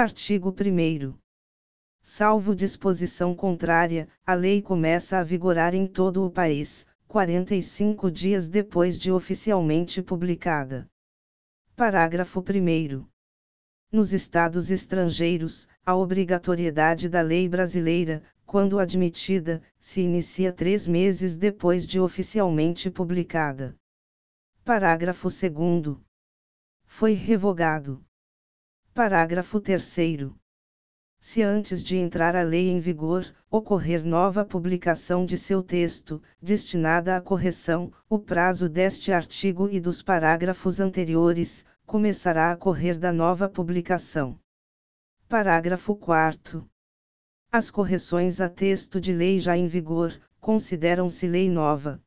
Artigo 1. Salvo disposição contrária, a lei começa a vigorar em todo o país, 45 dias depois de oficialmente publicada. Parágrafo 1. Nos estados estrangeiros, a obrigatoriedade da lei brasileira, quando admitida, se inicia três meses depois de oficialmente publicada. Parágrafo 2. Foi revogado. Parágrafo 3. Se antes de entrar a lei em vigor, ocorrer nova publicação de seu texto, destinada à correção, o prazo deste artigo e dos parágrafos anteriores, começará a correr da nova publicação. Parágrafo 4. As correções a texto de lei já em vigor, consideram-se lei nova.